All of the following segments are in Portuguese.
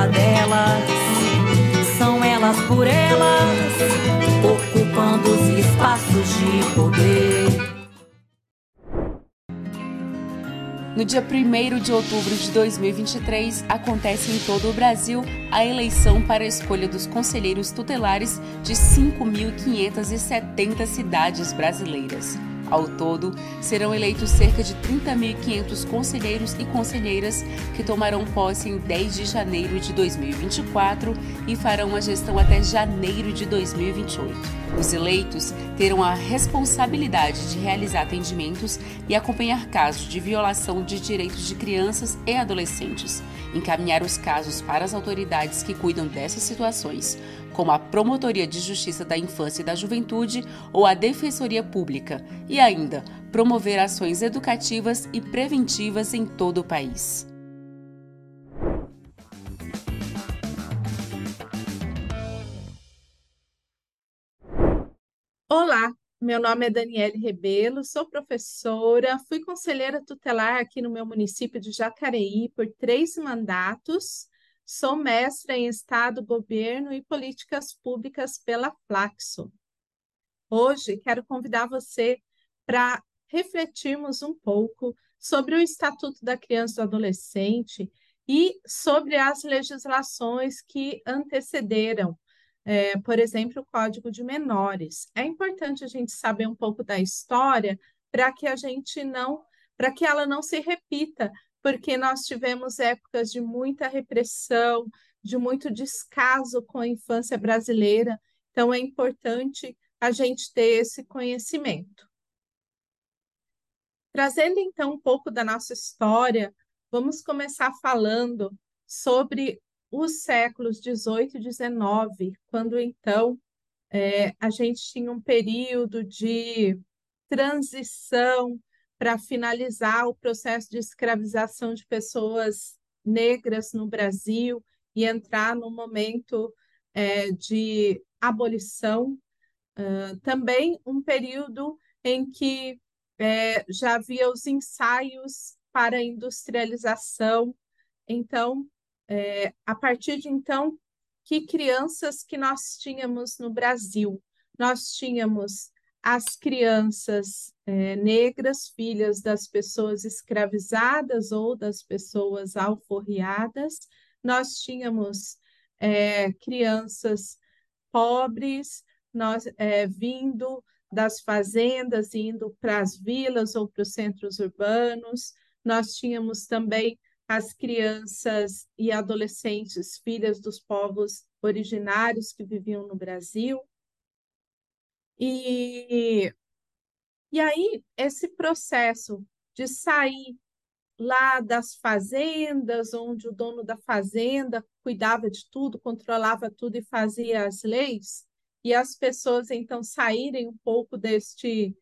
Uma delas elas por elas, ocupando os espaços de poder. No dia 1 de outubro de 2023, acontece em todo o Brasil a eleição para a escolha dos conselheiros tutelares de 5.570 cidades brasileiras. Ao todo, serão eleitos cerca de 30.500 conselheiros e conselheiras que tomarão posse em 10 de janeiro de 2024 e farão a gestão até janeiro de 2028. Os eleitos terão a responsabilidade de realizar atendimentos e acompanhar casos de violação de direitos de crianças e adolescentes, encaminhar os casos para as autoridades que cuidam dessas situações como a Promotoria de Justiça da Infância e da Juventude ou a Defensoria Pública, e ainda promover ações educativas e preventivas em todo o país. Olá, meu nome é Daniele Rebelo, sou professora, fui conselheira tutelar aqui no meu município de Jacareí por três mandatos Sou mestra em Estado, Governo e Políticas Públicas pela Flaxo. Hoje quero convidar você para refletirmos um pouco sobre o Estatuto da Criança e do Adolescente e sobre as legislações que antecederam, é, por exemplo, o Código de Menores. É importante a gente saber um pouco da história para que a gente não, para que ela não se repita porque nós tivemos épocas de muita repressão, de muito descaso com a infância brasileira. Então, é importante a gente ter esse conhecimento. Trazendo então um pouco da nossa história, vamos começar falando sobre os séculos 18 e 19, quando então é, a gente tinha um período de transição para finalizar o processo de escravização de pessoas negras no Brasil e entrar no momento é, de abolição. Uh, também um período em que é, já havia os ensaios para a industrialização. Então, é, a partir de então, que crianças que nós tínhamos no Brasil? Nós tínhamos as crianças é, negras, filhas das pessoas escravizadas ou das pessoas alforriadas. Nós tínhamos é, crianças pobres, nós é, vindo das fazendas, indo para as vilas ou para os centros urbanos. Nós tínhamos também as crianças e adolescentes, filhas dos povos originários que viviam no Brasil. E, e aí, esse processo de sair lá das fazendas, onde o dono da fazenda cuidava de tudo, controlava tudo e fazia as leis, e as pessoas então saírem um pouco deste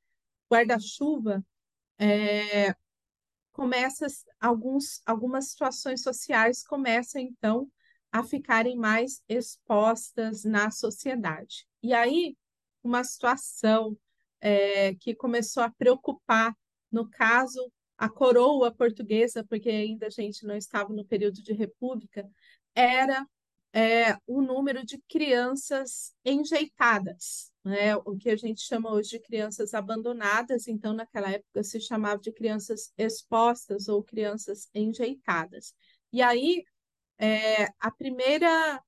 guarda-chuva, é, começa alguns, algumas situações sociais começam então a ficarem mais expostas na sociedade. E aí uma situação é, que começou a preocupar, no caso, a coroa portuguesa, porque ainda a gente não estava no período de república, era é, o número de crianças enjeitadas. né, o que a gente chama hoje de crianças abandonadas, então naquela época se chamava de crianças expostas ou crianças enjeitadas. E aí, é, a primeira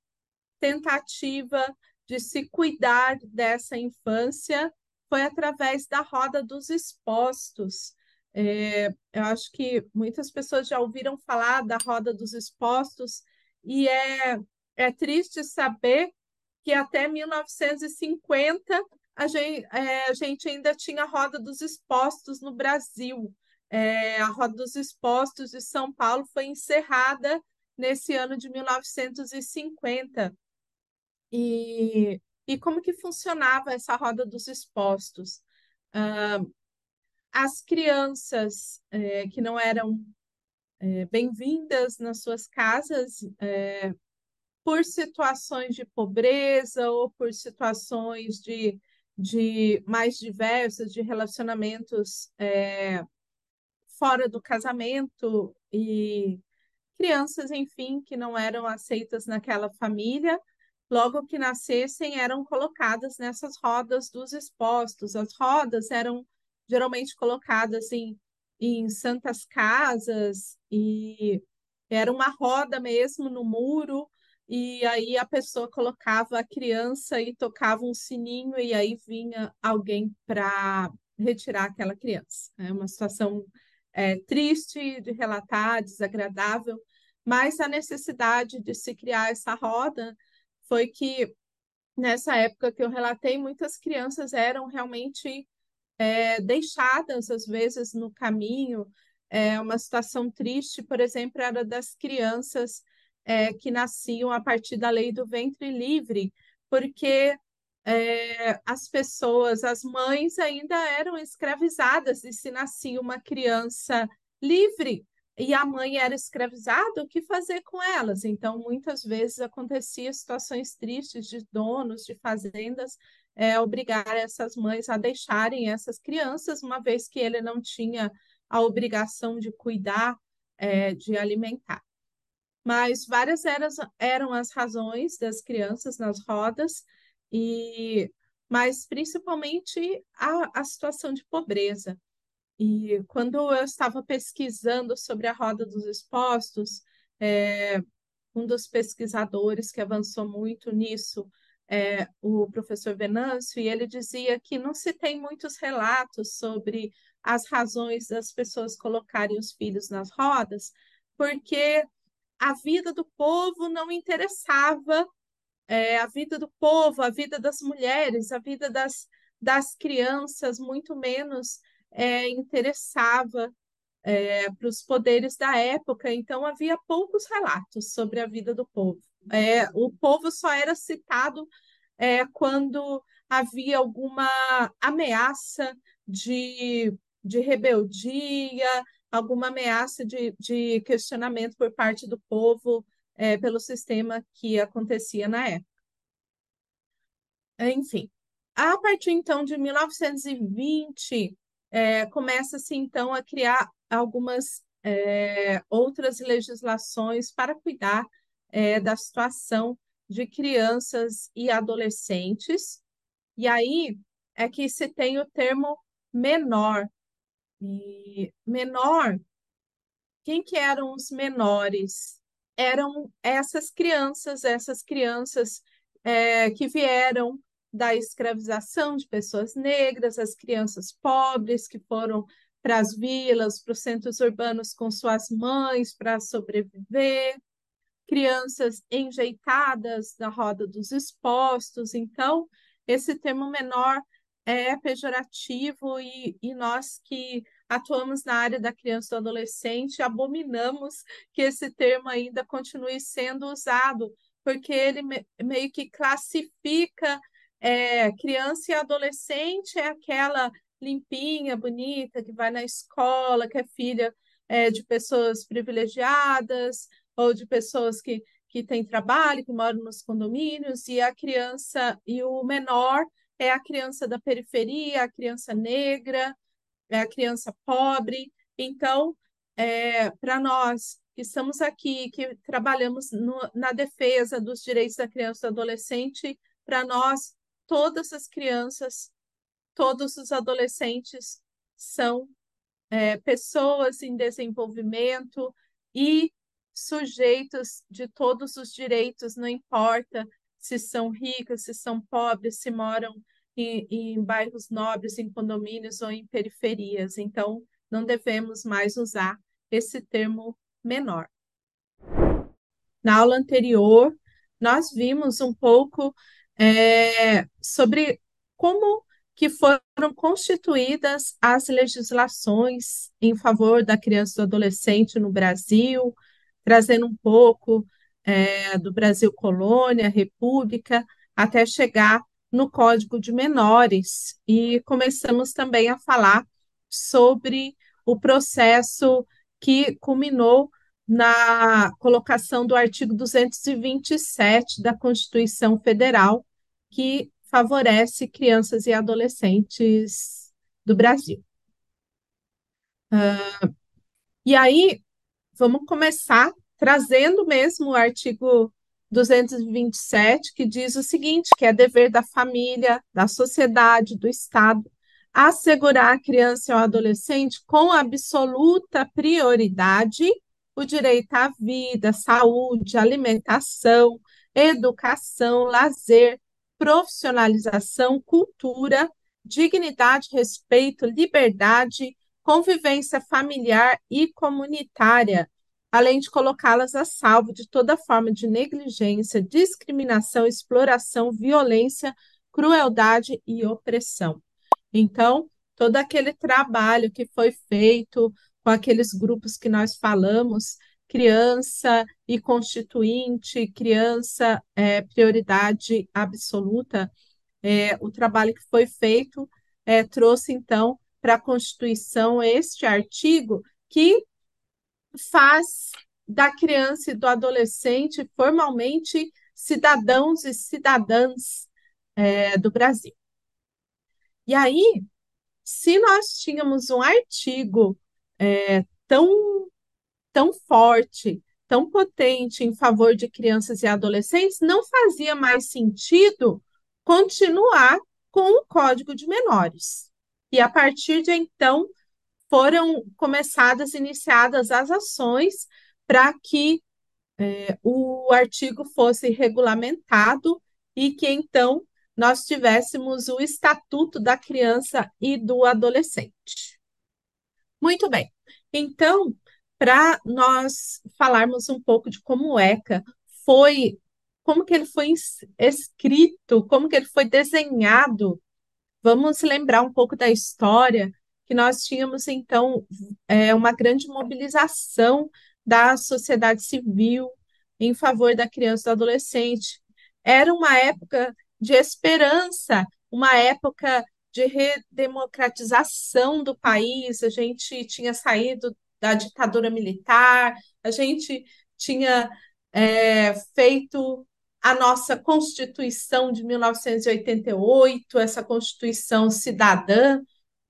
tentativa de se cuidar dessa infância foi através da roda dos expostos. É, eu acho que muitas pessoas já ouviram falar da roda dos expostos, e é, é triste saber que até 1950 a gente, é, a gente ainda tinha a Roda dos Expostos no Brasil. É, a Roda dos Expostos de São Paulo foi encerrada nesse ano de 1950. E, e como que funcionava essa Roda dos Expostos? Ah, as crianças é, que não eram é, bem-vindas nas suas casas é, por situações de pobreza ou por situações de, de mais diversas, de relacionamentos fora do casamento e crianças, enfim, que não eram aceitas naquela família, logo que nascessem, eram colocadas nessas rodas dos expostos. As rodas eram geralmente colocadas em, em santas casas e era uma roda mesmo no muro e aí a pessoa colocava a criança e tocava um sininho e aí vinha alguém para retirar aquela criança. É uma situação é, triste de relatar, desagradável, mas a necessidade de se criar essa roda foi que nessa época que eu relatei, muitas crianças eram realmente é, deixadas às vezes no caminho. É uma situação triste, por exemplo, era das crianças é, que nasciam a partir da lei do ventre livre, porque é, as pessoas, as mães ainda eram escravizadas, e se nascia uma criança livre e a mãe era escravizada, o que fazer com elas? Então, muitas vezes acontecia situações tristes de donos de fazendas é, obrigar essas mães a deixarem essas crianças, uma vez que ele não tinha a obrigação de cuidar, é, de alimentar mas várias eram, eram as razões das crianças nas rodas, e mas principalmente a, a situação de pobreza. E quando eu estava pesquisando sobre a roda dos expostos, é, um dos pesquisadores que avançou muito nisso é o professor Venâncio, e ele dizia que não se tem muitos relatos sobre as razões das pessoas colocarem os filhos nas rodas, porque a vida do povo não interessava, é, a vida do povo, a vida das mulheres, a vida das, das crianças, muito menos é, interessava é, para os poderes da época, então havia poucos relatos sobre a vida do povo. É, o povo só era citado é, quando havia alguma ameaça de, de rebeldia, alguma ameaça de, de questionamento por parte do povo é, pelo sistema que acontecia na época. Enfim, a partir então de 1920, é, começa-se então a criar algumas é, outras legislações para cuidar é, da situação de crianças e adolescentes. E aí é que se tem o termo menor, e menor, quem que eram os menores? Eram essas crianças, essas crianças é, que vieram da escravização de pessoas negras, as crianças pobres que foram para as vilas, para os centros urbanos com suas mães para sobreviver, crianças enjeitadas da roda dos expostos. Então, esse termo menor é pejorativo e, e nós que atuamos na área da criança e do adolescente abominamos que esse termo ainda continue sendo usado, porque ele me, meio que classifica é, criança e adolescente é aquela limpinha, bonita, que vai na escola, que é filha é, de pessoas privilegiadas ou de pessoas que, que têm trabalho, que moram nos condomínios, e a criança e o menor é a criança da periferia, a criança negra, é a criança pobre. Então, é, para nós que estamos aqui, que trabalhamos no, na defesa dos direitos da criança e do adolescente, para nós, todas as crianças, todos os adolescentes são é, pessoas em desenvolvimento e sujeitos de todos os direitos, não importa se são ricas, se são pobres, se moram em, em bairros nobres, em condomínios ou em periferias. Então, não devemos mais usar esse termo menor. Na aula anterior, nós vimos um pouco é, sobre como que foram constituídas as legislações em favor da criança e do adolescente no Brasil, trazendo um pouco é, do Brasil colônia, república, até chegar no Código de Menores. E começamos também a falar sobre o processo que culminou na colocação do artigo 227 da Constituição Federal, que favorece crianças e adolescentes do Brasil. Uh, e aí, vamos começar trazendo mesmo o artigo 227, que diz o seguinte, que é dever da família, da sociedade, do Estado, assegurar à criança e ao adolescente com absoluta prioridade o direito à vida, saúde, alimentação, educação, lazer, profissionalização, cultura, dignidade, respeito, liberdade, convivência familiar e comunitária, além de colocá-las a salvo de toda forma de negligência, discriminação, exploração, violência, crueldade e opressão. Então, todo aquele trabalho que foi feito com aqueles grupos que nós falamos, criança e constituinte, criança é, prioridade absoluta, é, o trabalho que foi feito é, trouxe, então, para a Constituição este artigo que faz da criança e do adolescente formalmente cidadãos e cidadãs é, do Brasil. E aí, se nós tínhamos um artigo é, tão, tão forte, tão potente em favor de crianças e adolescentes, não fazia mais sentido continuar com o Código de Menores. E a partir de então foram começadas, iniciadas as ações para que é, o artigo fosse regulamentado e que então nós tivéssemos o Estatuto da Criança e do Adolescente. Muito bem. Então, para nós falarmos um pouco de como o ECA foi, como que ele foi escrito, como que ele foi desenhado, vamos lembrar um pouco da história que nós tínhamos então é, uma grande mobilização da sociedade civil em favor da criança e do adolescente. Era uma época de esperança, uma época de redemocratização do país. A gente tinha saído da ditadura militar, a gente tinha é, feito a nossa Constituição de 1988, essa Constituição cidadã.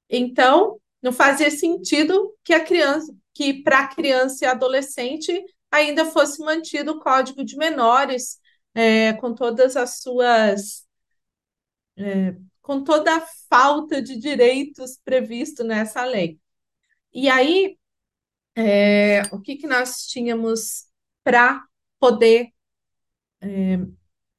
Então, não fazia sentido que a criança, que para criança e adolescente ainda fosse mantido o Código de Menores, é, com todas as suas. É, com toda a falta de direitos previsto nessa lei. E aí, é, o que, que nós tínhamos para poder é,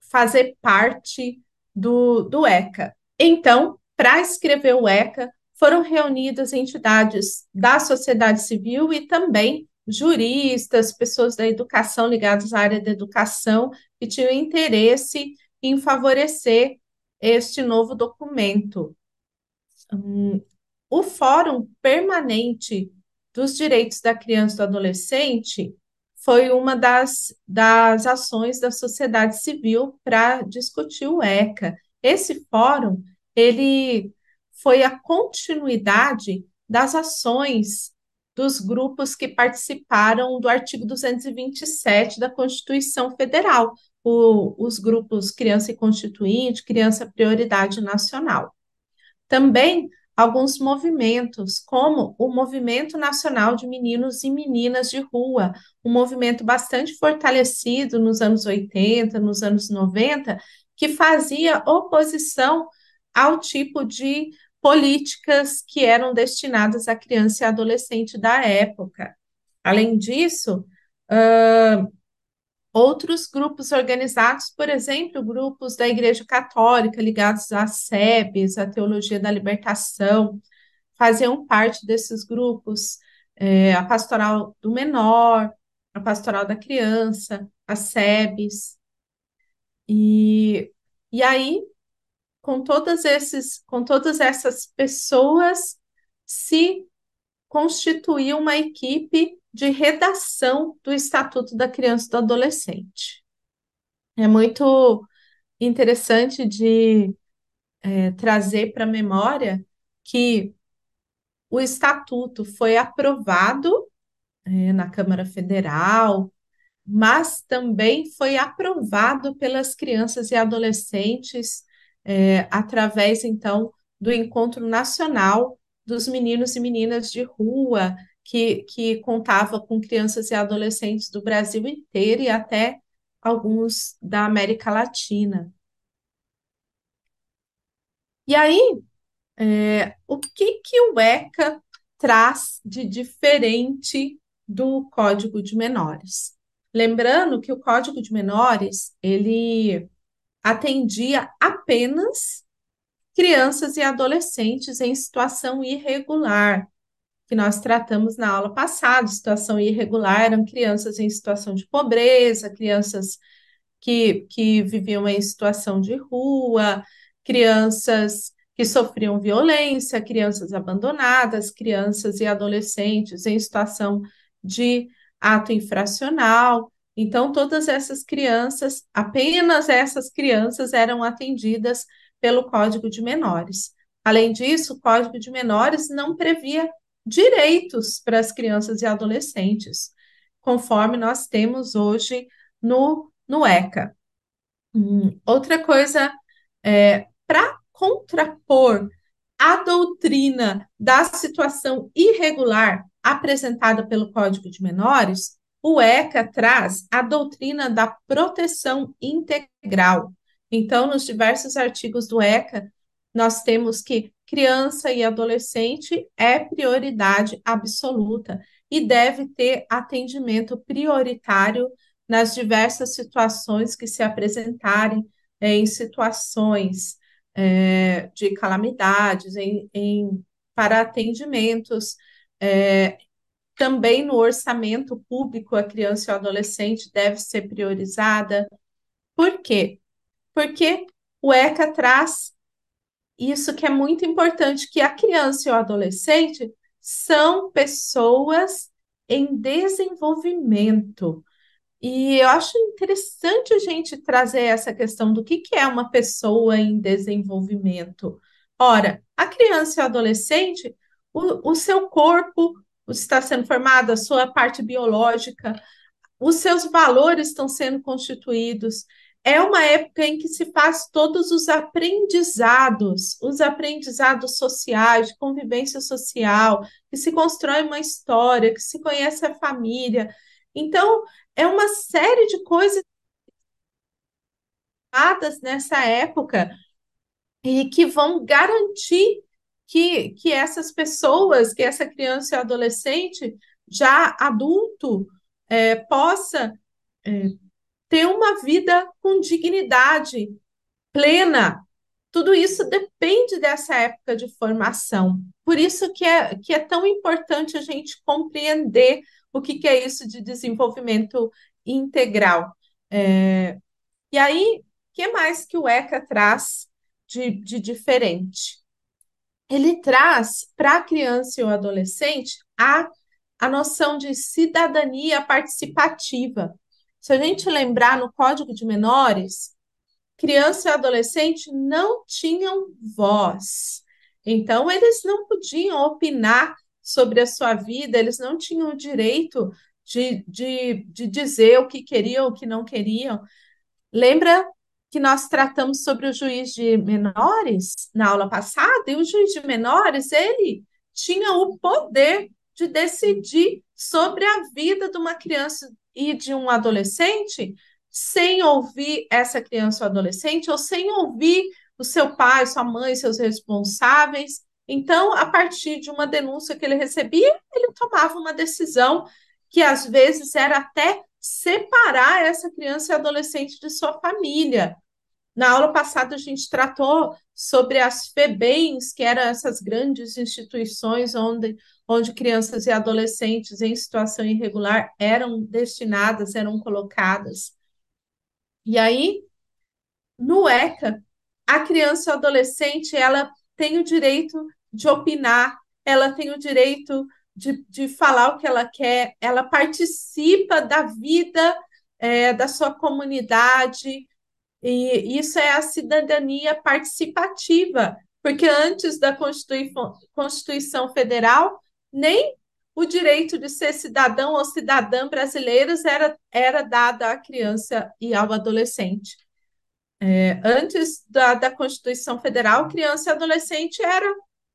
fazer parte do, do ECA? Então, para escrever o ECA, foram reunidas entidades da sociedade civil e também juristas, pessoas da educação ligadas à área da educação, que tinham interesse em favorecer este novo documento. Hum, o Fórum Permanente dos Direitos da Criança e do Adolescente foi uma das, das ações da sociedade civil para discutir o ECA. Esse fórum, ele foi a continuidade das ações dos grupos que participaram do artigo 227 da Constituição Federal, o, os grupos Criança e Constituinte, Criança Prioridade Nacional. Também alguns movimentos, como o Movimento Nacional de Meninos e Meninas de Rua, um movimento bastante fortalecido nos anos 80, nos anos 90, que fazia oposição ao tipo de políticas que eram destinadas à criança e adolescente da época. Além disso, uh, outros grupos organizados, por exemplo, grupos da Igreja Católica ligados à SEBES, à Teologia da Libertação, faziam parte desses grupos, é, a Pastoral do Menor, a Pastoral da Criança, a SEBES. E, e aí, com todas esses, com todas essas pessoas, se constituiu uma equipe de redação do Estatuto da Criança e do Adolescente. É muito interessante de é, trazer para a memória que o Estatuto foi aprovado é, na Câmara Federal, mas também foi aprovado pelas crianças e adolescentes é, através, então, do Encontro Nacional dos Meninos e Meninas de Rua, que, que contava com crianças e adolescentes do Brasil inteiro e até alguns da América Latina. E aí, é, o que, que o ECA traz de diferente do Código de Menores? Lembrando que o Código de Menores, ele atendia apenas crianças e adolescentes em situação irregular, que nós tratamos na aula passada. Situação irregular eram crianças em situação de pobreza, crianças que, que viviam em situação de rua, crianças que sofriam violência, crianças abandonadas, crianças e adolescentes em situação de ato infracional. Então, todas essas crianças, apenas essas crianças eram atendidas pelo Código de Menores. Além disso, o Código de Menores não previa direitos para as crianças e adolescentes, conforme nós temos hoje no, no ECA. Hum, outra coisa, é, para contrapor a doutrina da situação irregular apresentada pelo Código de Menores, o ECA traz a doutrina da proteção integral. Então, nos diversos artigos do ECA, nós temos que criança e adolescente é prioridade absoluta e deve ter atendimento prioritário nas diversas situações que se apresentarem é, em situações é, de calamidades, em, em para atendimentos. É, também no orçamento público, a criança e o adolescente deve ser priorizada. Por quê? Porque o ECA traz isso que é muito importante, que a criança e o adolescente são pessoas em desenvolvimento. E eu acho interessante a gente trazer essa questão do que, que é uma pessoa em desenvolvimento. Ora, a criança e o adolescente, o, o seu corpo está sendo formado, a sua parte biológica, os seus valores estão sendo constituídos. É uma época em que se faz todos os aprendizados, os aprendizados sociais, de convivência social, que se constrói uma história, que se conhece a família. Então, é uma série de coisas nessa época e que vão garantir que, que essas pessoas, que essa criança e adolescente, já adulto, é, possa é, ter uma vida com dignidade plena. Tudo isso depende dessa época de formação. Por isso que é, que é tão importante a gente compreender o que, que é isso de desenvolvimento integral. É, e aí, o que mais que o ECA traz de, de diferente? Ele traz para a criança e o adolescente a, a noção de cidadania participativa. Se a gente lembrar no Código de Menores, criança e adolescente não tinham voz. Então, eles não podiam opinar sobre a sua vida, eles não tinham o direito de, de, de dizer o que queriam, o que não queriam. Lembra que nós tratamos sobre o juiz de menores na aula passada? E o juiz de menores, ele tinha o poder de decidir sobre a vida de uma criança e de um adolescente sem ouvir essa criança ou adolescente, ou sem ouvir o seu pai, sua mãe, seus responsáveis. Então, a partir de uma denúncia que ele recebia, ele tomava uma decisão que às vezes era até separar essa criança e adolescente de sua família. Na aula passada, a gente tratou sobre as FEBEMs, que eram essas grandes instituições onde, onde crianças e adolescentes em situação irregular eram destinadas, eram colocadas. E aí, no ECA, a criança e adolescente ela tem o direito de opinar, ela tem o direito de, de falar o que ela quer, ela participa da vida é, da sua comunidade, e isso é a cidadania participativa, porque antes da Constituição, Federal, nem o direito de ser cidadão ou cidadã brasileiros era, era dado à criança e ao adolescente. É, antes da, da Constituição Federal, criança e adolescente era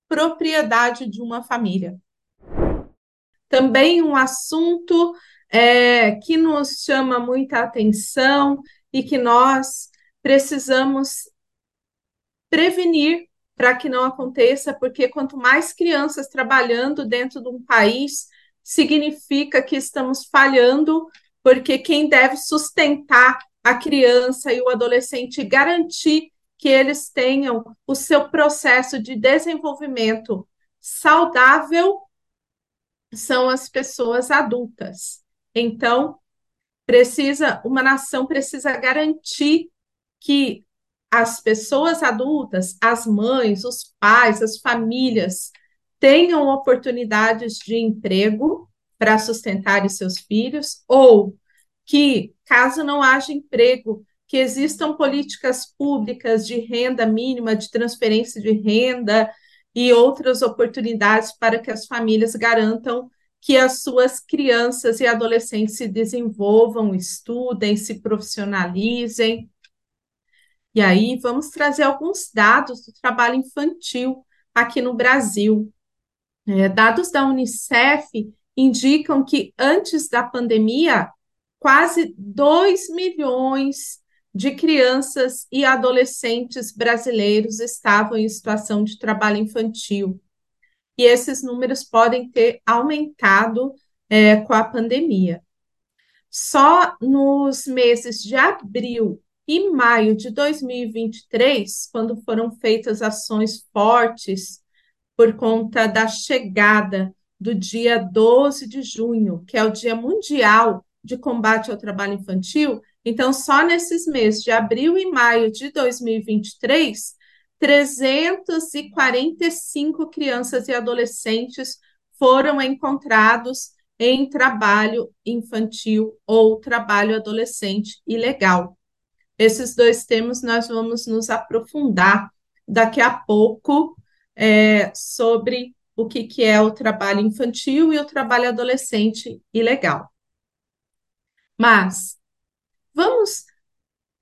propriedade de uma família. Também um assunto é, que nos chama muita atenção e que nós precisamos prevenir para que não aconteça, porque quanto mais crianças trabalhando dentro de um país, significa que estamos falhando, porque quem deve sustentar a criança e o adolescente garantir que eles tenham o seu processo de desenvolvimento saudável são as pessoas adultas. Então, precisa, uma nação precisa garantir que as pessoas adultas, as mães, os pais, as famílias tenham oportunidades de emprego para sustentar seus filhos, ou que, caso não haja emprego, que existam políticas públicas de renda mínima, de transferência de renda e outras oportunidades para que as famílias garantam que as suas crianças e adolescentes se desenvolvam, estudem, se profissionalizem. E aí vamos trazer alguns dados do trabalho infantil aqui no Brasil. É, dados da Unicef indicam que antes da pandemia, quase 2 milhões de crianças e adolescentes brasileiros estavam em situação de trabalho infantil. E esses números podem ter aumentado é, com a pandemia. Só nos meses de abril e maio de 2023, quando foram feitas ações fortes por conta da chegada do dia 12 de junho, que é o Dia Mundial de Combate ao Trabalho Infantil, então, só nesses meses de abril e maio de 2023, 345 crianças e adolescentes foram encontrados em trabalho infantil ou trabalho adolescente ilegal. Esses dois temas nós vamos nos aprofundar daqui a pouco é, sobre o que, que é o trabalho infantil e o trabalho adolescente ilegal. Mas Vamos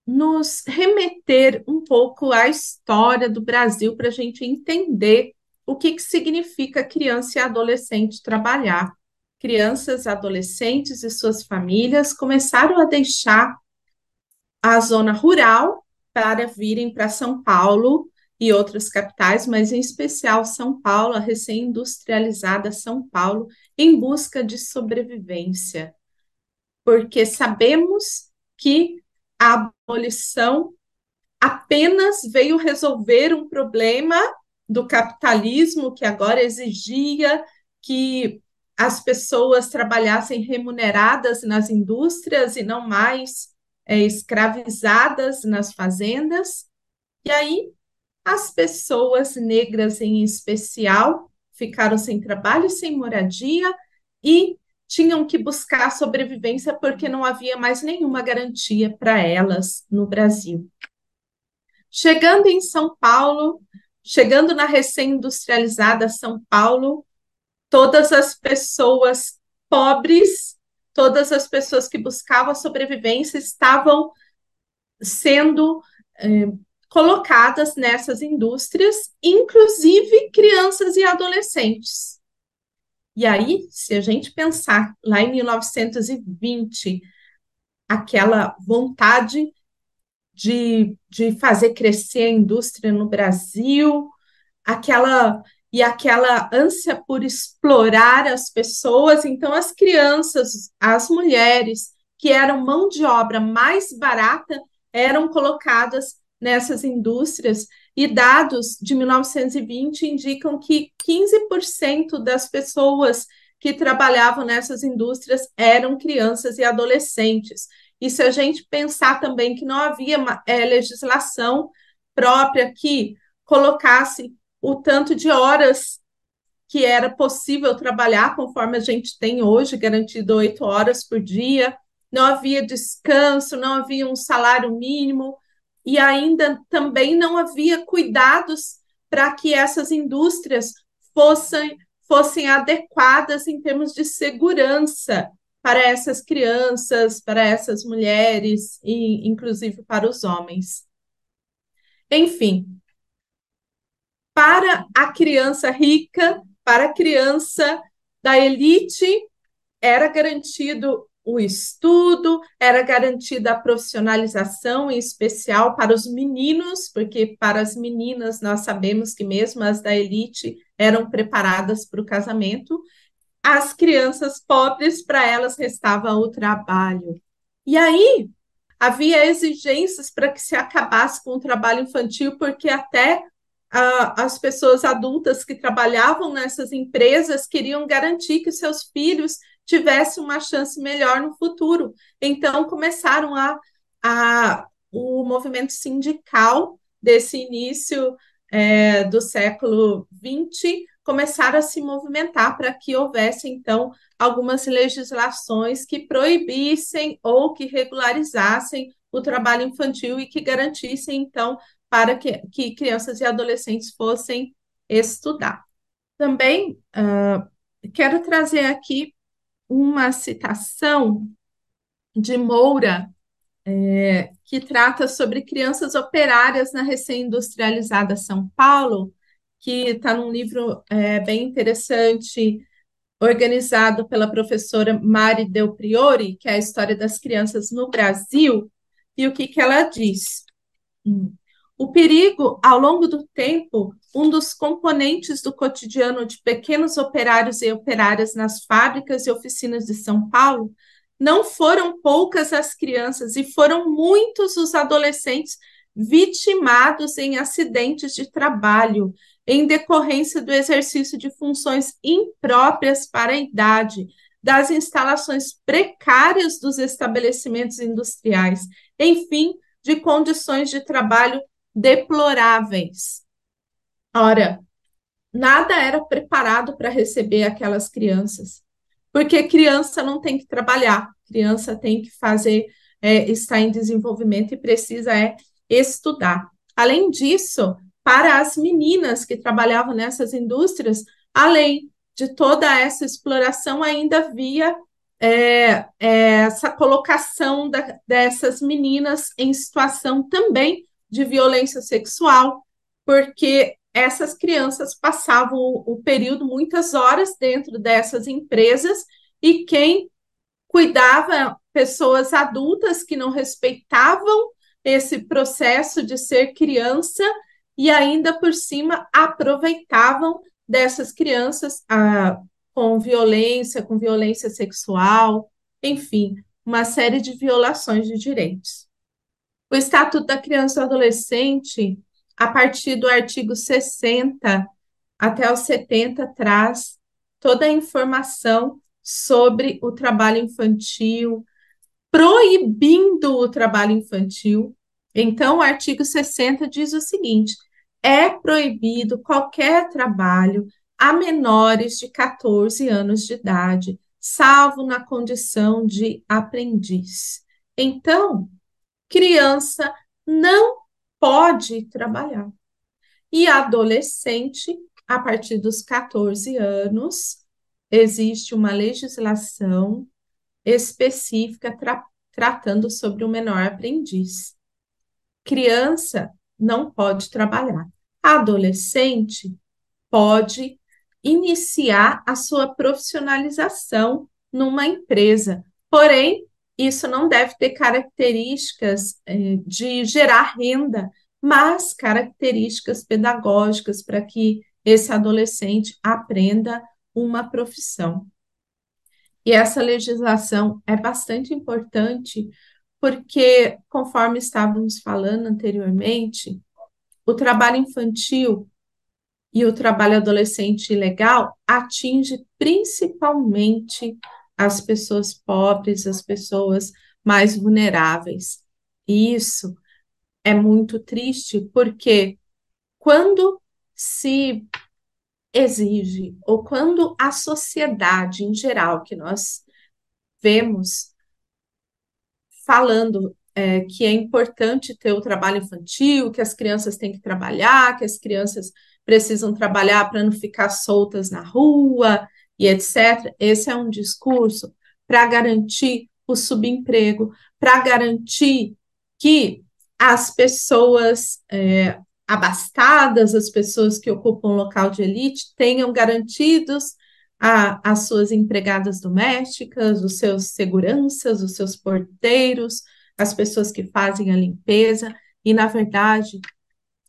nos remeter um pouco à história do Brasil para a gente entender o que, que significa criança e adolescente trabalhar. Crianças, adolescentes e suas famílias começaram a deixar a zona rural para virem para São Paulo e outras capitais, mas em especial São Paulo, a recém-industrializada São Paulo, em busca de sobrevivência. Porque sabemos que a abolição apenas veio resolver um problema do capitalismo que agora exigia que as pessoas trabalhassem remuneradas nas indústrias e não mais é, escravizadas nas fazendas. E aí, as pessoas negras em especial ficaram sem trabalho, sem moradia e tinham que buscar sobrevivência porque não havia mais nenhuma garantia para elas no Brasil. Chegando em São Paulo, chegando na recém-industrializada São Paulo, todas as pessoas pobres, todas as pessoas que buscavam a sobrevivência estavam sendo eh, colocadas nessas indústrias, inclusive crianças e adolescentes. E aí, se a gente pensar lá em 1920, aquela vontade de, de fazer crescer a indústria no Brasil, aquela e aquela ânsia por explorar as pessoas. Então, as crianças, as mulheres, que eram mão de obra mais barata, eram colocadas nessas indústrias. E dados de 1920 indicam que 15% das pessoas que trabalhavam nessas indústrias eram crianças e adolescentes. E se a gente pensar também que não havia é, legislação própria que colocasse o tanto de horas que era possível trabalhar, conforme a gente tem hoje, garantido oito horas por dia, não havia descanso, não havia um salário mínimo, e ainda também não havia cuidados para que essas indústrias fossem, fossem adequadas em termos de segurança para essas crianças, para essas mulheres e inclusive para os homens. Enfim, para a criança rica, para a criança da elite, era garantido o estudo, era garantida a profissionalização, em especial para os meninos, porque para as meninas nós sabemos que mesmo as da elite eram preparadas para o casamento, as crianças pobres, para elas restava o trabalho. E aí havia exigências para que se acabasse com o trabalho infantil, porque até as pessoas adultas que trabalhavam nessas empresas queriam garantir que seus filhos tivessem uma chance melhor no futuro. Então, começaram a, a o movimento sindical desse início é, do século XX começaram a se movimentar para que houvesse, então, algumas legislações que proibissem ou que regularizassem o trabalho infantil e que garantissem, então, para que, que crianças e adolescentes fossem estudar. Também uh, quero trazer aqui uma citação de Moura, é, que trata sobre crianças operárias na recém-industrializada São Paulo, que está num livro é, bem interessante, organizado pela professora Mari Del Priori, que é a história das crianças no Brasil, e o que, que ela diz? Hum. O perigo, ao longo do tempo, um dos componentes do cotidiano de pequenos operários e operárias nas fábricas e oficinas de São Paulo, não foram poucas as crianças e foram muitos os adolescentes vitimados em acidentes de trabalho, em decorrência do exercício de funções impróprias para a idade, das instalações precárias dos estabelecimentos industriais, enfim, de condições de trabalho deploráveis. Ora, nada era preparado para receber aquelas crianças, porque criança não tem que trabalhar, criança tem que fazer, é, está em desenvolvimento e precisa é estudar. Além disso, para as meninas que trabalhavam nessas indústrias, além de toda essa exploração, ainda havia é, é, essa colocação da, dessas meninas em situação também de violência sexual, porque essas crianças passavam o, período, muitas horas, dentro dessas empresas, e quem cuidava pessoas adultas que não respeitavam esse processo de ser criança e ainda por cima aproveitavam dessas crianças ah, com violência, com violência sexual, enfim, uma série de violações de direitos. O Estatuto da Criança e Adolescente, a partir do artigo 60 até o 70, traz toda a informação sobre o trabalho infantil, proibindo o trabalho infantil. Então, o artigo 60 diz o seguinte: é proibido qualquer trabalho a menores de 14 anos de idade, salvo na condição de aprendiz. Então, criança não pode trabalhar. E adolescente, a partir dos 14 anos, existe uma legislação específica tra tratando sobre o menor aprendiz. Criança não pode trabalhar. Adolescente pode iniciar a sua profissionalização numa empresa, porém isso não deve ter características é, de gerar renda, mas características pedagógicas para que esse adolescente aprenda uma profissão. E essa legislação é bastante importante porque, conforme estávamos falando anteriormente, o trabalho infantil e o trabalho adolescente ilegal atinge principalmente as pessoas pobres, as pessoas mais vulneráveis. E isso é muito triste, porque quando se exige, ou quando a sociedade em geral, que nós vemos falando é, que é importante ter o trabalho infantil, que as crianças têm que trabalhar, que as crianças precisam trabalhar para não ficar soltas na rua, e etc. Esse é um discurso para garantir o subemprego, para garantir que as pessoas é, abastadas, as pessoas que ocupam local de elite, tenham garantidos a, as suas empregadas domésticas, os seus seguranças, os seus porteiros, as pessoas que fazem a limpeza, e, na verdade,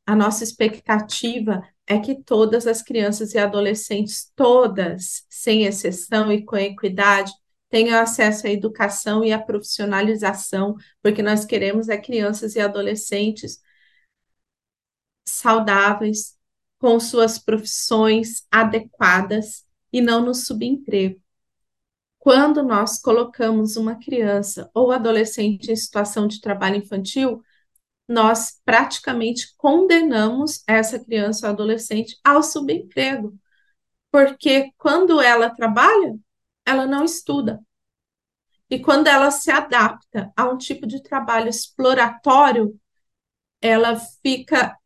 a nossa expectativa é que todas as crianças e adolescentes, todas, sem exceção e com equidade, tenham acesso à educação e à profissionalização, porque nós queremos é crianças e adolescentes saudáveis, com suas profissões adequadas e não no subemprego. Quando nós colocamos uma criança ou adolescente em situação de trabalho infantil, nós praticamente condenamos essa criança ou adolescente ao subemprego. Porque quando ela trabalha, ela não estuda. E quando ela se adapta a um tipo de trabalho exploratório, ela fica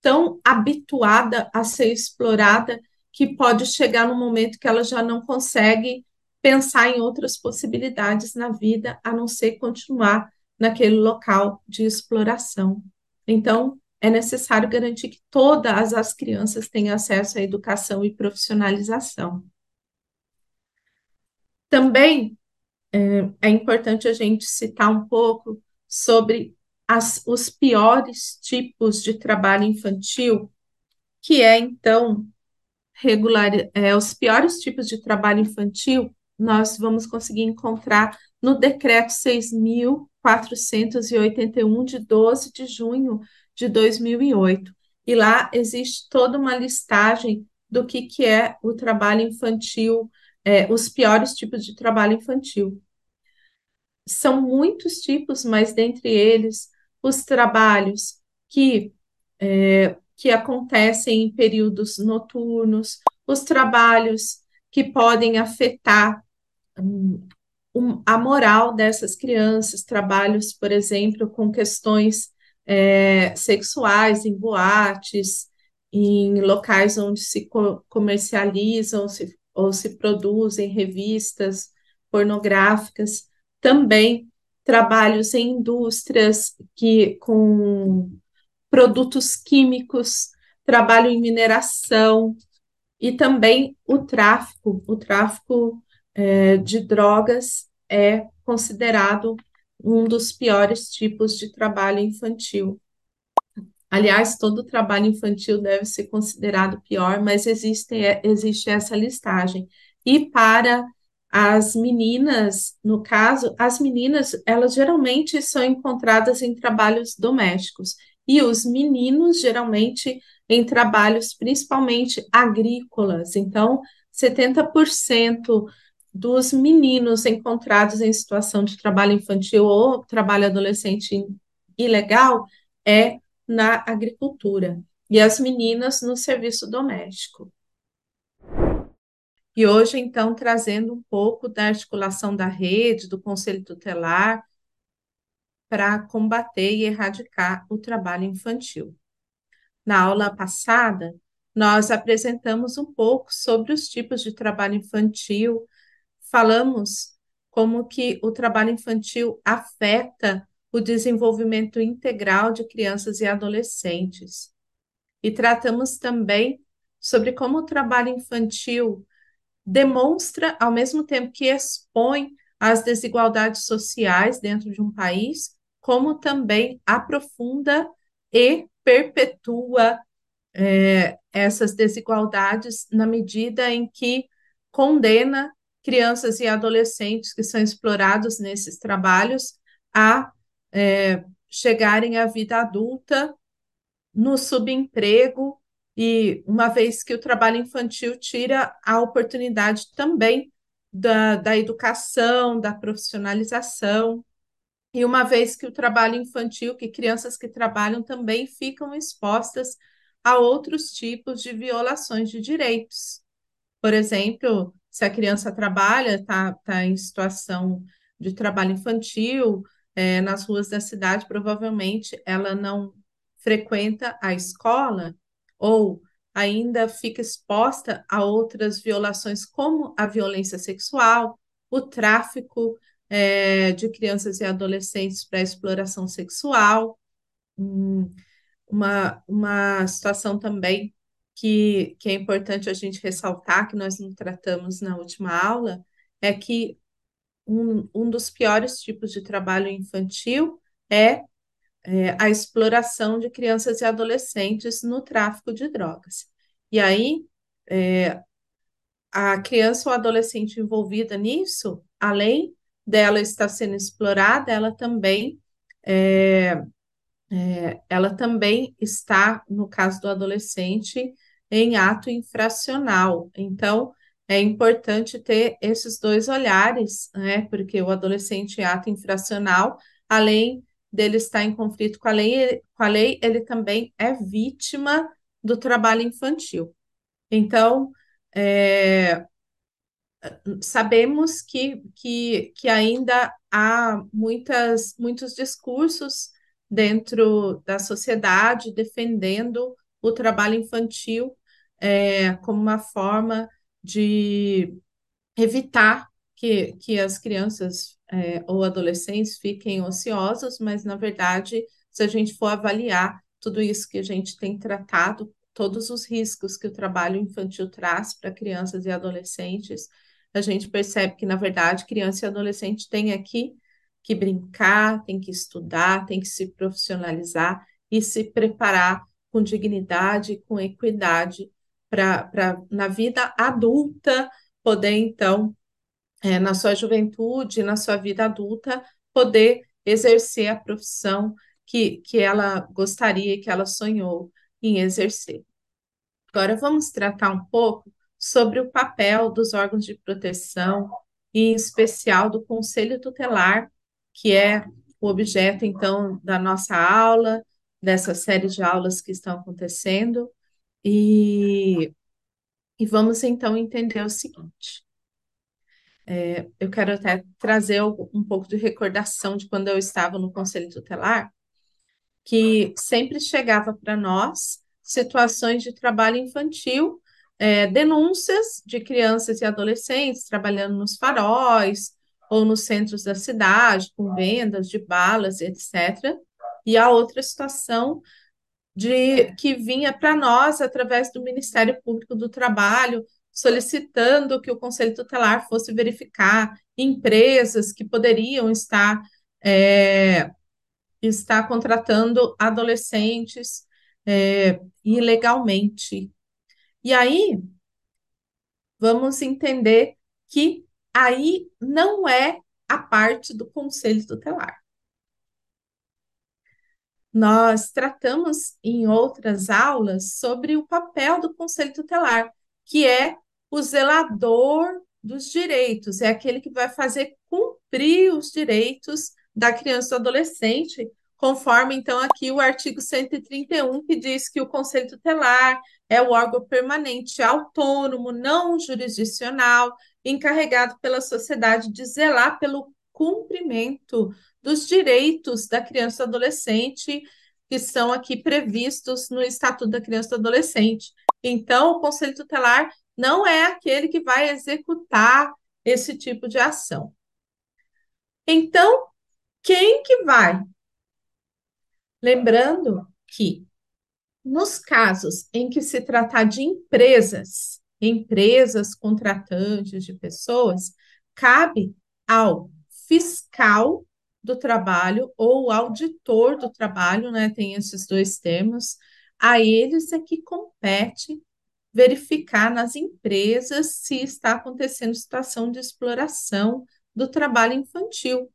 tão habituada a ser explorada que pode chegar no momento que ela já não consegue pensar em outras possibilidades na vida, a não ser continuar naquele local de exploração. Então, é necessário garantir que todas as crianças tenham acesso à educação e profissionalização. Também é, é importante a gente citar um pouco sobre as, os piores tipos de trabalho infantil, que é, então, regular, é, os piores tipos de trabalho infantil, nós vamos conseguir encontrar no Decreto 6.000 481 de 12 de junho de 2008. E lá existe toda uma listagem do que, que é o trabalho infantil, é, os piores tipos de trabalho infantil. São muitos tipos, mas dentre eles, os trabalhos que, é, que acontecem em períodos noturnos, os trabalhos que podem afetar hum, um, a moral dessas crianças, trabalhos, por exemplo, com questões é, sexuais em boates, em locais onde se co comercializam se, ou se produzem revistas pornográficas, também trabalhos em indústrias que com produtos químicos, trabalho em mineração e também o tráfico, o tráfico é, de drogas é considerado um dos piores tipos de trabalho infantil. Aliás, todo trabalho infantil deve ser considerado pior, mas existe, existe essa listagem. E para as meninas, no caso, as meninas, elas geralmente são encontradas em trabalhos domésticos, e os meninos, geralmente, em trabalhos principalmente agrícolas. Então, 70% dos meninos encontrados em situação de trabalho infantil ou trabalho adolescente ilegal é na agricultura e as meninas no serviço doméstico. E hoje, então, trazendo um pouco da articulação da rede, do Conselho Tutelar, para combater e erradicar o trabalho infantil. Na aula passada, nós apresentamos um pouco sobre os tipos de trabalho infantil, falamos como que o trabalho infantil afeta o desenvolvimento integral de crianças e adolescentes. E tratamos também sobre como o trabalho infantil demonstra, ao mesmo tempo que expõe as desigualdades sociais dentro de um país, como também aprofunda e perpetua é, essas desigualdades na medida em que condena crianças e adolescentes que são explorados nesses trabalhos a é, chegarem à vida adulta no subemprego e uma vez que o trabalho infantil tira a oportunidade também da, da educação, da profissionalização, e uma vez que o trabalho infantil, que crianças que trabalham também ficam expostas a outros tipos de violações de direitos. Por exemplo, se a criança trabalha, está tá em situação de trabalho infantil, é, nas ruas da cidade, provavelmente ela não frequenta a escola ou ainda fica exposta a outras violações, como a violência sexual, o tráfico é, de crianças e adolescentes para exploração sexual. Hum, uma, uma situação também que, que é importante a gente ressaltar, que nós não tratamos na última aula, é que um, um dos piores tipos de trabalho infantil é é, a exploração de crianças e adolescentes no tráfico de drogas. E aí, é, a criança ou adolescente envolvida nisso, além dela estar sendo explorada, ela também é, é, ela também está, no caso do adolescente, em ato infracional. Então, é importante ter esses dois olhares, né? Porque o adolescente em ato infracional, além dele estar em conflito com a lei, com a lei, ele também é vítima do trabalho infantil. Então, é, sabemos que, que, que ainda há muitas, muitos discursos dentro da sociedade defendendo o trabalho infantil é, como uma forma de evitar que, que as crianças é, ou adolescentes fiquem ociosos, mas na verdade, se a gente for avaliar tudo isso que a gente tem tratado, todos os riscos que o trabalho infantil traz para crianças e adolescentes, a gente percebe que, na verdade, criança e adolescente têm aqui que brincar, tem que estudar, tem que se profissionalizar e se preparar com dignidade, com equidade para, na vida adulta, poder, então, é, na sua juventude, na sua vida adulta, poder exercer a profissão que, que ela gostaria, que ela sonhou em exercer. Agora vamos tratar um pouco sobre o papel dos órgãos de proteção, e em especial do Conselho Tutelar, que é o objeto, então, da nossa aula, dessa série de aulas que estão acontecendo, e, e vamos então entender o seguinte. É, eu quero até trazer um pouco de recordação de quando eu estava no Conselho Tutelar, que sempre chegava para nós situações de trabalho infantil, é, denúncias de crianças e adolescentes trabalhando nos faróis ou nos centros da cidade, com vendas de balas, etc. E a outra situação de que vinha para nós através do Ministério Público do Trabalho, solicitando que o Conselho Tutelar fosse verificar empresas que poderiam estar, é, estar contratando adolescentes é, ilegalmente. E aí, vamos entender que aí não é a parte do Conselho Tutelar. Nós tratamos em outras aulas sobre o papel do Conselho Tutelar, que é o zelador dos direitos, é aquele que vai fazer cumprir os direitos da criança e do adolescente, conforme então aqui o artigo 131, que diz que o Conselho Tutelar é o órgão permanente autônomo, não jurisdicional, encarregado pela sociedade de zelar pelo cumprimento dos direitos da criança e adolescente que são aqui previstos no Estatuto da Criança e do Adolescente. Então, o Conselho Tutelar não é aquele que vai executar esse tipo de ação. Então, quem que vai? Lembrando que nos casos em que se tratar de empresas, empresas contratantes de pessoas, cabe ao fiscal do trabalho ou auditor do trabalho, né? Tem esses dois termos. A eles é que compete verificar nas empresas se está acontecendo situação de exploração do trabalho infantil.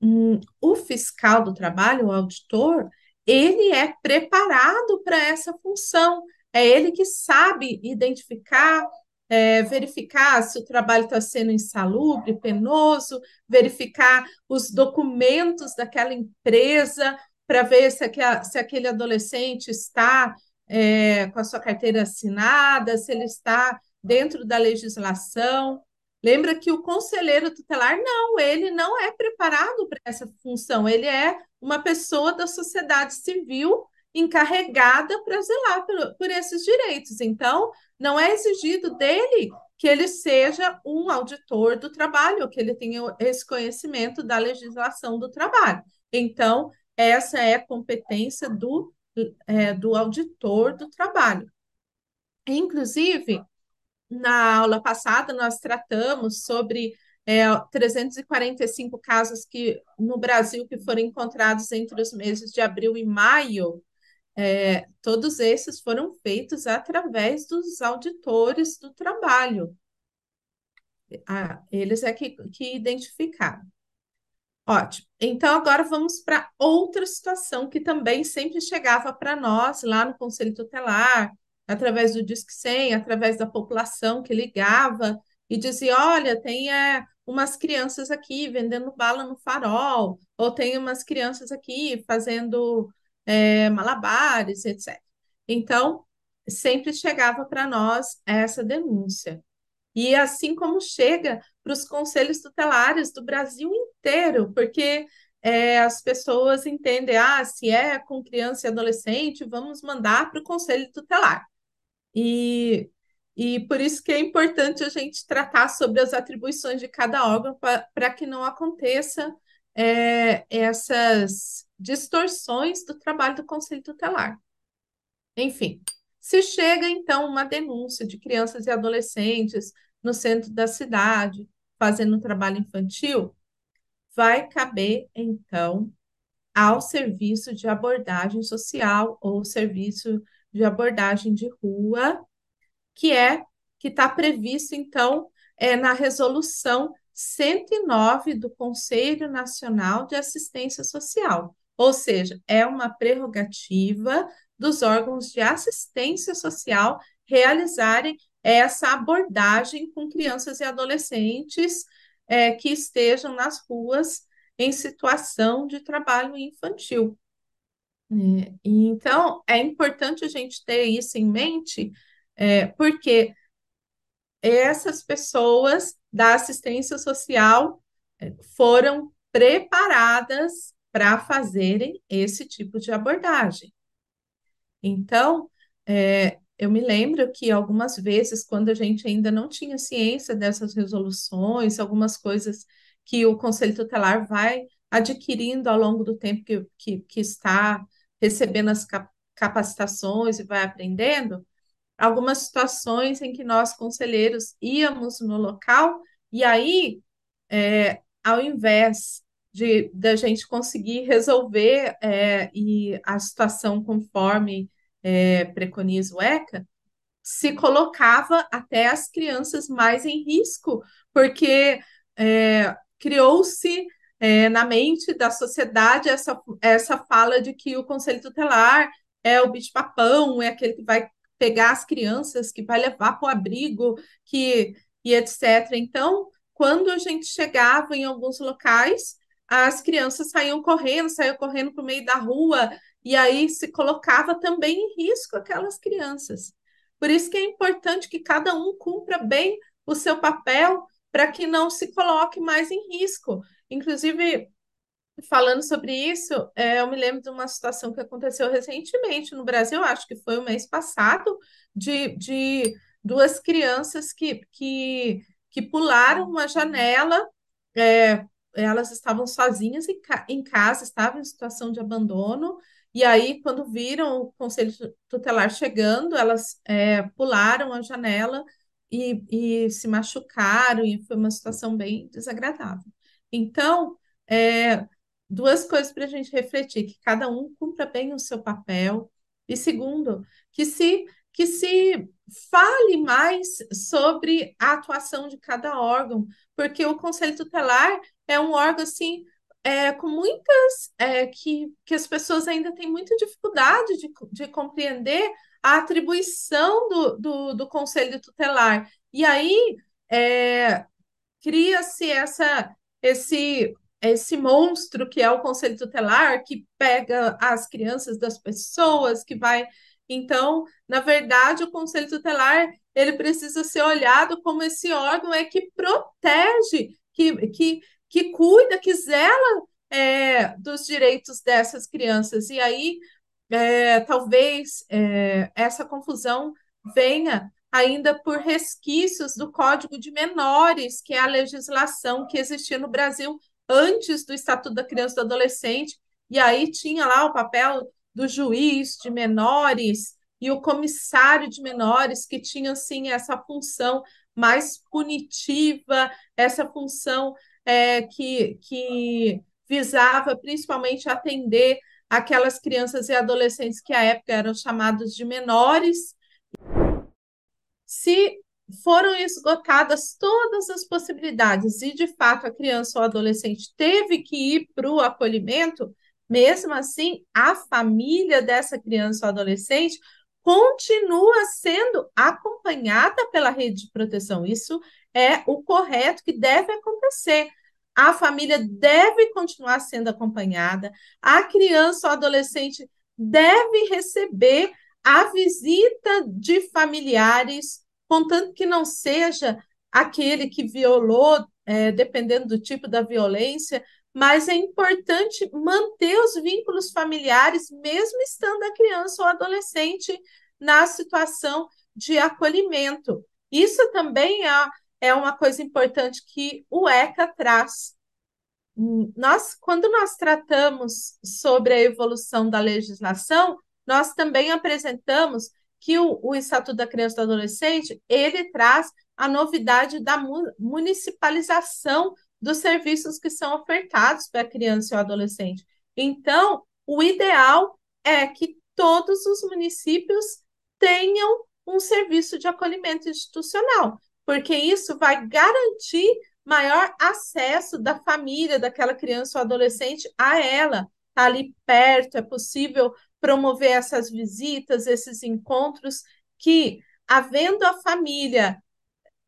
Hum, o fiscal do trabalho, o auditor, ele é preparado para essa função. É ele que sabe identificar é, verificar se o trabalho está sendo insalubre, penoso, verificar os documentos daquela empresa para ver se, aqua, se, aquele adolescente está é, com a sua carteira assinada, se ele está dentro da legislação. Lembra que o conselheiro tutelar, não, ele não é preparado para essa função, ele é uma pessoa da sociedade civil encarregada para zelar por, por esses direitos. Então, não é exigido dele que ele seja um auditor do trabalho, que ele tenha esse conhecimento da legislação do trabalho. Então, essa é a competência do, é, do auditor do trabalho. Inclusive, na aula passada, nós tratamos sobre é, 345 casos que no Brasil que foram encontrados entre os meses de abril e maio é, todos esses foram feitos através dos auditores do trabalho. Ah, eles é que, que identificaram. Ótimo. Então, agora vamos para outra situação que também sempre chegava para nós lá no Conselho Tutelar, através do Disque 100, através da população que ligava e dizia: olha, tem é, umas crianças aqui vendendo bala no farol, ou tem umas crianças aqui fazendo é, malabares, etc. Então, sempre chegava para nós essa denúncia. E assim como chega para os conselhos tutelares do Brasil inteiro, porque é, as pessoas entendem, ah, se é com criança e adolescente, vamos mandar para o conselho tutelar. E, e por isso que é importante a gente tratar sobre as atribuições de cada órgão para que não aconteça é, essas distorções do trabalho do Conselho Tutelar. Enfim, se chega então uma denúncia de crianças e adolescentes no centro da cidade fazendo trabalho infantil, vai caber então ao serviço de abordagem social ou serviço de abordagem de rua, que é que está previsto então é, na resolução 109 do Conselho Nacional de Assistência Social, ou seja, é uma prerrogativa dos órgãos de assistência social realizarem essa abordagem com crianças e adolescentes é, que estejam nas ruas em situação de trabalho infantil. É, então, é importante a gente ter isso em mente, é, porque essas pessoas da assistência social é, foram preparadas para fazerem esse tipo de abordagem. Então, é, eu me lembro que algumas vezes, quando a gente ainda não tinha ciência dessas resoluções, algumas coisas que o Conselho Tutelar vai adquirindo ao longo do tempo que, que, que está recebendo as capacitações e vai aprendendo, algumas situações em que nós, conselheiros, íamos no local e aí, é, ao invés de da gente conseguir resolver é, e a situação conforme é, preconiza o ECA, se colocava até as crianças mais em risco, porque é, criou-se é, na mente da sociedade essa, essa fala de que o conselho tutelar é o bicho-papão, é aquele que vai pegar as crianças, que vai levar para o abrigo, que, e etc. Então, quando a gente chegava em alguns locais, as crianças saíam correndo, saíam correndo para o meio da rua, e aí se colocava também em risco aquelas crianças. Por isso que é importante que cada um cumpra bem o seu papel para que não se coloque mais em risco. Inclusive, falando sobre isso, é, eu me lembro de uma situação que aconteceu recentemente no Brasil, acho que foi o mês passado, de, de duas crianças que, que, que pularam uma janela é, elas estavam sozinhas em, em casa, estavam em situação de abandono, e aí, quando viram o conselho tutelar chegando, elas é, pularam a janela e, e se machucaram, e foi uma situação bem desagradável. Então, é, duas coisas para a gente refletir: que cada um cumpra bem o seu papel, e segundo, que se, que se fale mais sobre a atuação de cada órgão, porque o Conselho Tutelar é um órgão assim é, com muitas é, que, que as pessoas ainda têm muita dificuldade de, de compreender a atribuição do, do, do Conselho Tutelar. E aí é, cria-se essa esse esse monstro que é o Conselho Tutelar, que pega as crianças das pessoas, que vai. Então, na verdade, o Conselho Tutelar ele precisa ser olhado como esse órgão é que protege, que, que, que cuida, que zela é, dos direitos dessas crianças. E aí, é, talvez é, essa confusão venha ainda por resquícios do Código de Menores, que é a legislação que existia no Brasil antes do Estatuto da Criança e do Adolescente, e aí tinha lá o papel do juiz de menores e o comissário de menores, que tinha assim essa função mais punitiva, essa função é, que, que visava principalmente atender aquelas crianças e adolescentes que à época eram chamados de menores. Se foram esgotadas todas as possibilidades e, de fato, a criança ou adolescente teve que ir para o acolhimento, mesmo assim, a família dessa criança ou adolescente continua sendo acompanhada pela rede de proteção. Isso é o correto que deve acontecer. A família deve continuar sendo acompanhada, a criança ou adolescente deve receber a visita de familiares contanto que não seja aquele que violou, é, dependendo do tipo da violência, mas é importante manter os vínculos familiares, mesmo estando a criança ou adolescente na situação de acolhimento. Isso também é, é uma coisa importante que o ECA traz. Nós, quando nós tratamos sobre a evolução da legislação, nós também apresentamos que o, o Estatuto da Criança e do Adolescente ele traz a novidade da municipalização dos serviços que são ofertados para a criança e o adolescente. Então, o ideal é que todos os municípios tenham um serviço de acolhimento institucional, porque isso vai garantir maior acesso da família daquela criança ou adolescente a ela. Está ali perto, é possível promover essas visitas, esses encontros, que, havendo a família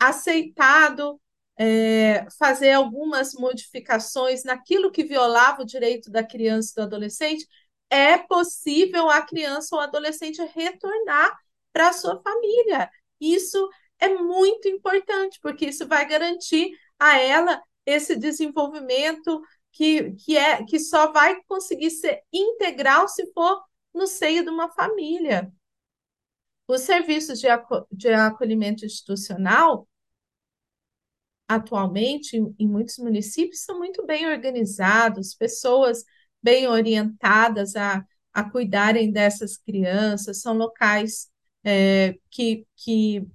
aceitado é, fazer algumas modificações naquilo que violava o direito da criança e do adolescente, é possível a criança ou adolescente retornar para a sua família. Isso é muito importante, porque isso vai garantir a ela esse desenvolvimento que, que, é, que só vai conseguir ser integral se for no seio de uma família. Os serviços de, aco de acolhimento institucional, atualmente, em, em muitos municípios, são muito bem organizados, pessoas bem orientadas a, a cuidarem dessas crianças, são locais é, que, que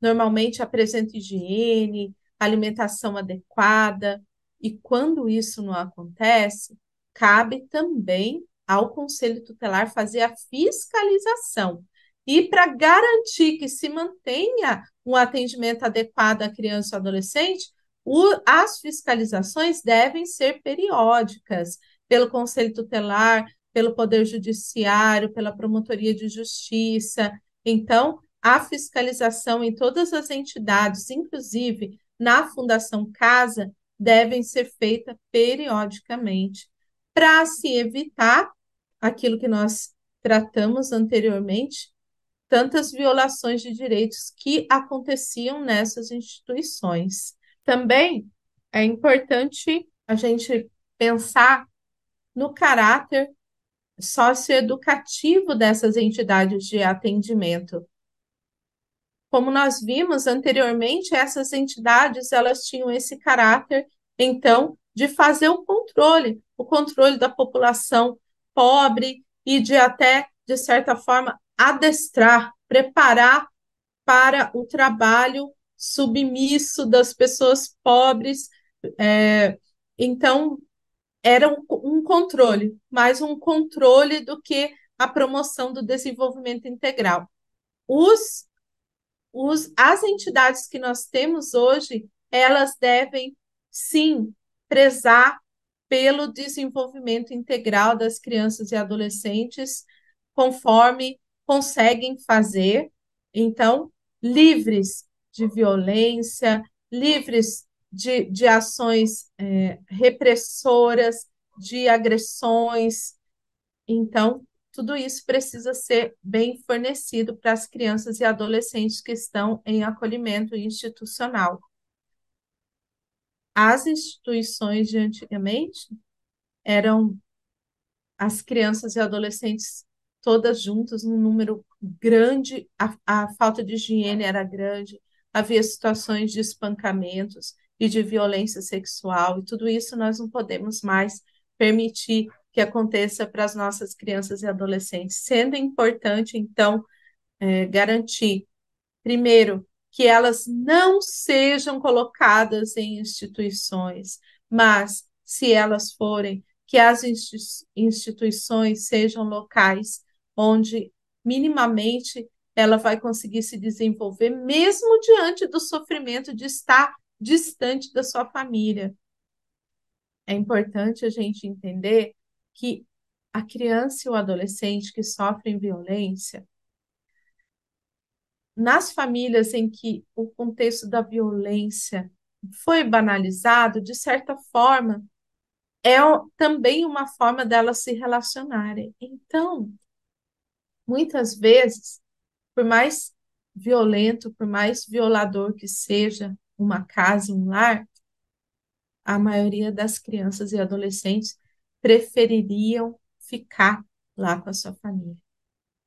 normalmente apresentam higiene, alimentação adequada, e quando isso não acontece, cabe também ao Conselho Tutelar fazer a fiscalização. E para garantir que se mantenha um atendimento adequado à criança e adolescente, o, as fiscalizações devem ser periódicas pelo Conselho Tutelar, pelo Poder Judiciário, pela Promotoria de Justiça. Então, a fiscalização em todas as entidades, inclusive na Fundação Casa, devem ser feita periodicamente para se evitar aquilo que nós tratamos anteriormente, tantas violações de direitos que aconteciam nessas instituições. Também é importante a gente pensar no caráter socioeducativo dessas entidades de atendimento. Como nós vimos anteriormente, essas entidades elas tinham esse caráter, então, de fazer o controle, o controle da população pobre e de até, de certa forma, adestrar, preparar para o trabalho submisso das pessoas pobres. É, então, era um, um controle, mais um controle do que a promoção do desenvolvimento integral. Os, os, as entidades que nós temos hoje, elas devem, sim, prezar pelo desenvolvimento integral das crianças e adolescentes, conforme conseguem fazer. Então, livres de violência, livres de, de ações é, repressoras, de agressões. Então, tudo isso precisa ser bem fornecido para as crianças e adolescentes que estão em acolhimento institucional. As instituições de antigamente eram as crianças e adolescentes todas juntas, num número grande, a, a falta de higiene era grande, havia situações de espancamentos e de violência sexual, e tudo isso nós não podemos mais permitir que aconteça para as nossas crianças e adolescentes, sendo importante, então, é, garantir, primeiro, que elas não sejam colocadas em instituições, mas, se elas forem, que as instituições sejam locais onde minimamente ela vai conseguir se desenvolver, mesmo diante do sofrimento de estar distante da sua família. É importante a gente entender que a criança e o adolescente que sofrem violência, nas famílias em que o contexto da violência foi banalizado, de certa forma, é também uma forma delas se relacionarem. Então, muitas vezes, por mais violento, por mais violador que seja uma casa, um lar, a maioria das crianças e adolescentes prefeririam ficar lá com a sua família.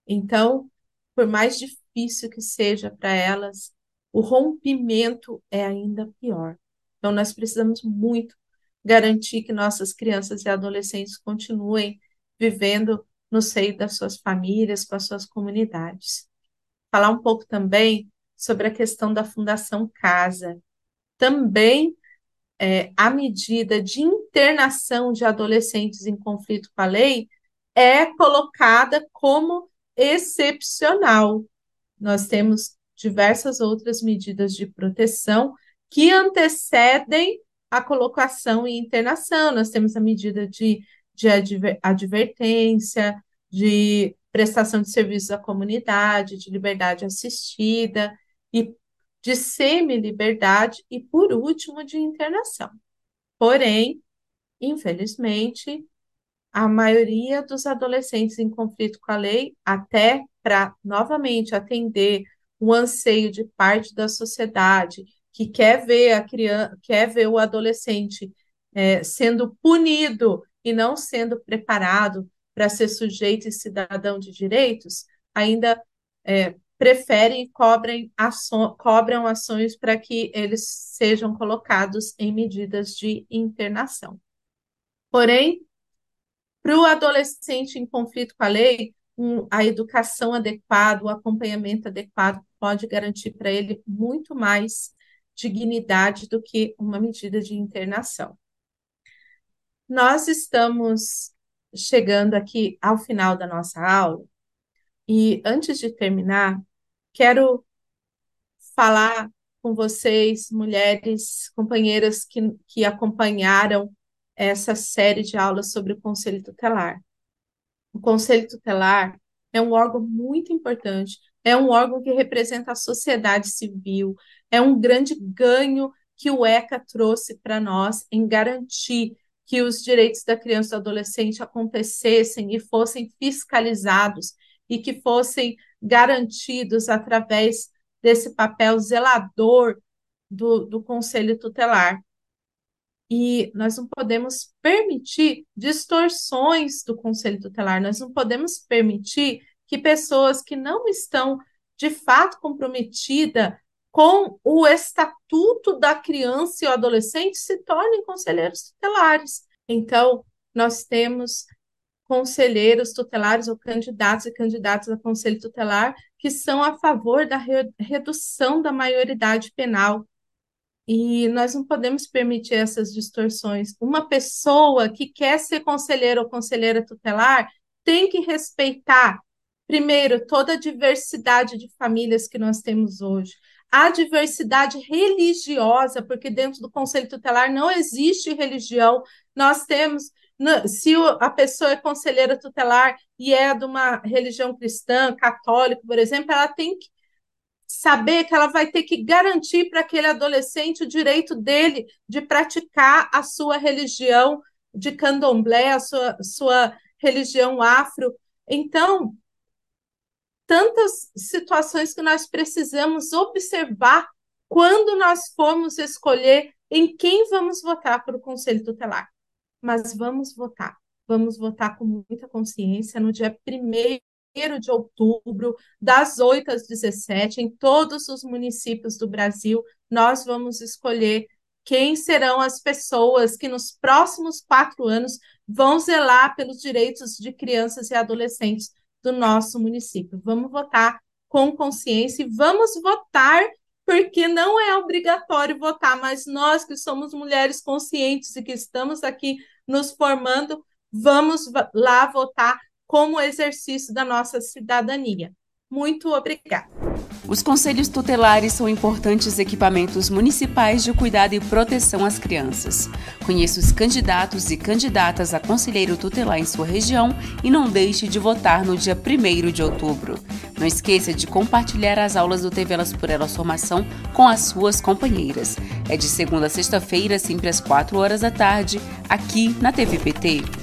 Então, por mais difícil que seja para elas, o rompimento é ainda pior. Então, nós precisamos muito garantir que nossas crianças e adolescentes continuem vivendo no seio das suas famílias, com as suas comunidades. Falar um pouco também sobre a questão da Fundação Casa. Também é, a medida de internação de adolescentes em conflito com a lei é colocada como excepcional. Nós temos diversas outras medidas de proteção que antecedem a colocação em internação. Nós temos a medida de de advertência, de prestação de serviços à comunidade, de liberdade assistida e de semi-liberdade e, por último, de internação. Porém, infelizmente, a maioria dos adolescentes em conflito com a lei, até para novamente atender o anseio de parte da sociedade que quer ver a criança, quer ver o adolescente é, sendo punido e não sendo preparado para ser sujeito e cidadão de direitos, ainda é, preferem e cobrem aço, cobram ações para que eles sejam colocados em medidas de internação. Porém, para o adolescente em conflito com a lei, um, a educação adequada, o acompanhamento adequado pode garantir para ele muito mais dignidade do que uma medida de internação. Nós estamos chegando aqui ao final da nossa aula e antes de terminar, quero falar com vocês, mulheres, companheiras que, que acompanharam essa série de aulas sobre o Conselho Tutelar. O Conselho Tutelar é um órgão muito importante, é um órgão que representa a sociedade civil, é um grande ganho que o ECA trouxe para nós em garantir que os direitos da criança e do adolescente acontecessem e fossem fiscalizados e que fossem garantidos através desse papel zelador do, do Conselho Tutelar. E nós não podemos permitir distorções do Conselho Tutelar, nós não podemos permitir que pessoas que não estão de fato comprometidas com o estatuto da criança e o adolescente se tornem conselheiros tutelares. Então, nós temos conselheiros tutelares ou candidatos e candidatas a conselho tutelar que são a favor da re redução da maioridade penal. E nós não podemos permitir essas distorções. Uma pessoa que quer ser conselheira ou conselheira tutelar tem que respeitar, primeiro, toda a diversidade de famílias que nós temos hoje. A diversidade religiosa, porque dentro do conselho tutelar não existe religião, nós temos se a pessoa é conselheira tutelar e é de uma religião cristã, católica, por exemplo, ela tem que saber que ela vai ter que garantir para aquele adolescente o direito dele de praticar a sua religião de candomblé, a sua, sua religião afro. Então, tantas situações que nós precisamos observar quando nós formos escolher em quem vamos votar para o Conselho Tutelar mas vamos votar. Vamos votar com muita consciência no dia 1 de outubro, das 8 às 17, em todos os municípios do Brasil. Nós vamos escolher quem serão as pessoas que nos próximos quatro anos vão zelar pelos direitos de crianças e adolescentes do nosso município. Vamos votar com consciência e vamos votar porque não é obrigatório votar, mas nós que somos mulheres conscientes e que estamos aqui nos formando, vamos lá votar como exercício da nossa cidadania. Muito obrigada. Os conselhos tutelares são importantes equipamentos municipais de cuidado e proteção às crianças. Conheça os candidatos e candidatas a conselheiro tutelar em sua região e não deixe de votar no dia 1 de outubro. Não esqueça de compartilhar as aulas do TV Elas por Elas Formação com as suas companheiras. É de segunda a sexta-feira, sempre às 4 horas da tarde, aqui na TVPT.